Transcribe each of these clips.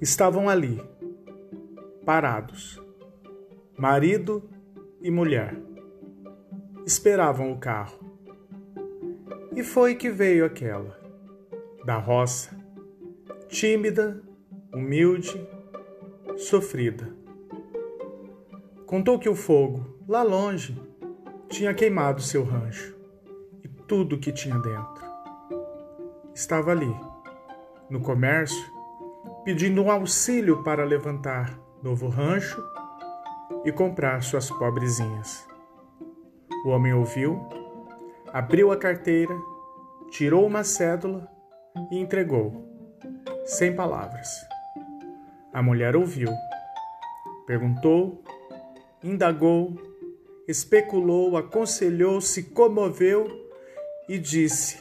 Estavam ali, parados, marido e mulher. Esperavam o carro. E foi que veio aquela, da roça, tímida, humilde, sofrida. Contou que o fogo, lá longe, tinha queimado seu rancho e tudo que tinha dentro. Estava ali, no comércio, pedindo um auxílio para levantar novo rancho e comprar suas pobrezinhas. O homem ouviu, abriu a carteira, tirou uma cédula e entregou, sem palavras. A mulher ouviu, perguntou, indagou, especulou, aconselhou, se comoveu e disse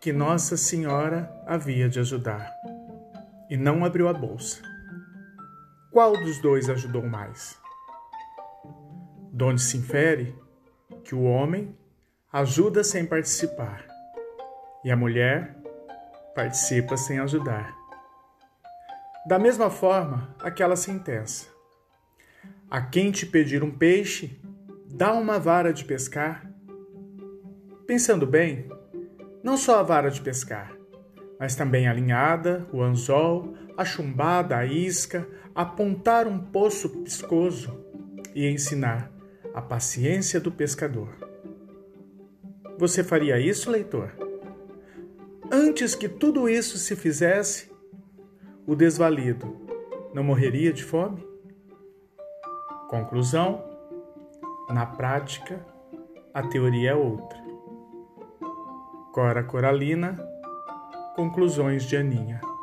que Nossa Senhora havia de ajudar e não abriu a bolsa. Qual dos dois ajudou mais? Donde se infere que o homem ajuda sem participar e a mulher participa sem ajudar. Da mesma forma, aquela sentença: A quem te pedir um peixe, dá uma vara de pescar. Pensando bem, não só a vara de pescar, mas também a linhada, o anzol, a chumbada, a isca, apontar um poço piscoso e ensinar a paciência do pescador. Você faria isso, leitor? Antes que tudo isso se fizesse, o desvalido não morreria de fome? Conclusão: na prática, a teoria é outra. Cora Coralina Conclusões de Aninha.